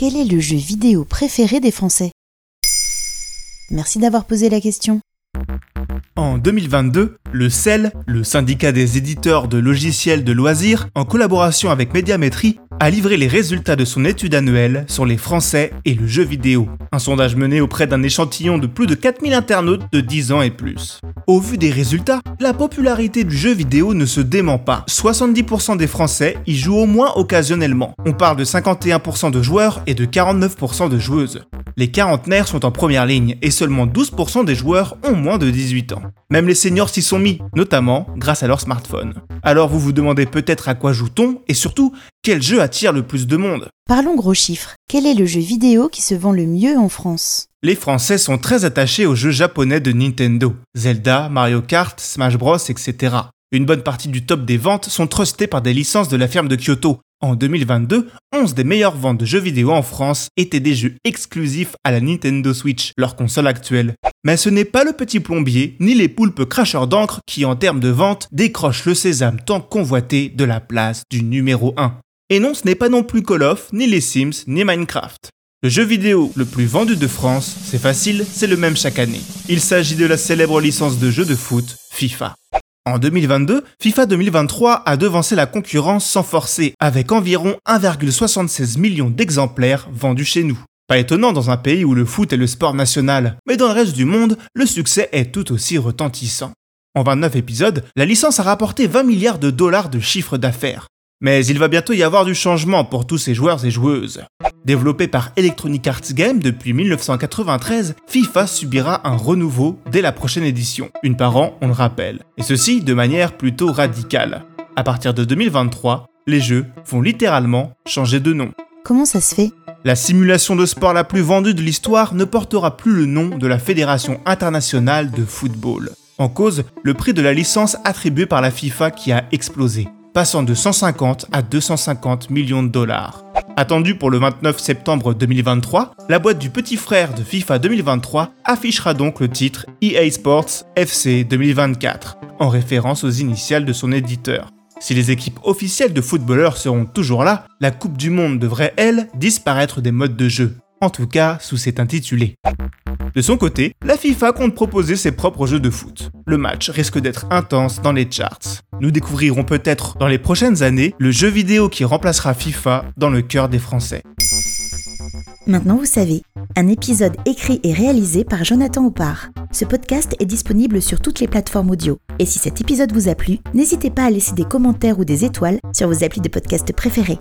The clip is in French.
Quel est le jeu vidéo préféré des Français? Merci d'avoir posé la question. En 2022, le CEL, le syndicat des éditeurs de logiciels de loisirs, en collaboration avec Médiamétrie, a livré les résultats de son étude annuelle sur les Français et le jeu vidéo. Un sondage mené auprès d'un échantillon de plus de 4000 internautes de 10 ans et plus. Au vu des résultats, la popularité du jeu vidéo ne se dément pas. 70% des Français y jouent au moins occasionnellement. On parle de 51% de joueurs et de 49% de joueuses. Les quarantenaires sont en première ligne et seulement 12% des joueurs ont moins de 18 ans. Même les seniors s'y sont mis, notamment grâce à leur smartphone. Alors vous vous demandez peut-être à quoi joue-t-on et surtout quel jeu attire le plus de monde? Parlons gros chiffres. Quel est le jeu vidéo qui se vend le mieux en France? Les Français sont très attachés aux jeux japonais de Nintendo. Zelda, Mario Kart, Smash Bros, etc. Une bonne partie du top des ventes sont trustées par des licences de la firme de Kyoto. En 2022, 11 des meilleures ventes de jeux vidéo en France étaient des jeux exclusifs à la Nintendo Switch, leur console actuelle. Mais ce n'est pas le petit plombier, ni les poulpes cracheurs d'encre qui, en termes de vente, décrochent le sésame tant convoité de la place du numéro 1. Et non, ce n'est pas non plus Call of, ni les Sims, ni Minecraft. Le jeu vidéo le plus vendu de France, c'est facile, c'est le même chaque année. Il s'agit de la célèbre licence de jeu de foot, FIFA. En 2022, FIFA 2023 a devancé la concurrence sans forcer, avec environ 1,76 million d'exemplaires vendus chez nous. Pas étonnant dans un pays où le foot est le sport national, mais dans le reste du monde, le succès est tout aussi retentissant. En 29 épisodes, la licence a rapporté 20 milliards de dollars de chiffre d'affaires. Mais il va bientôt y avoir du changement pour tous ces joueurs et joueuses. Développé par Electronic Arts Games depuis 1993, FIFA subira un renouveau dès la prochaine édition, une par an on le rappelle, et ceci de manière plutôt radicale. À partir de 2023, les jeux vont littéralement changer de nom. Comment ça se fait? La simulation de sport la plus vendue de l'histoire ne portera plus le nom de la Fédération internationale de football. En cause, le prix de la licence attribuée par la FIFA qui a explosé passant de 150 à 250 millions de dollars. Attendu pour le 29 septembre 2023, la boîte du petit frère de FIFA 2023 affichera donc le titre EA Sports FC 2024, en référence aux initiales de son éditeur. Si les équipes officielles de footballeurs seront toujours là, la Coupe du Monde devrait, elle, disparaître des modes de jeu, en tout cas sous cet intitulé. De son côté, la FIFA compte proposer ses propres jeux de foot. Le match risque d'être intense dans les charts. Nous découvrirons peut-être dans les prochaines années le jeu vidéo qui remplacera FIFA dans le cœur des Français. Maintenant vous savez, un épisode écrit et réalisé par Jonathan Oppard. Ce podcast est disponible sur toutes les plateformes audio. Et si cet épisode vous a plu, n'hésitez pas à laisser des commentaires ou des étoiles sur vos applis de podcast préférés.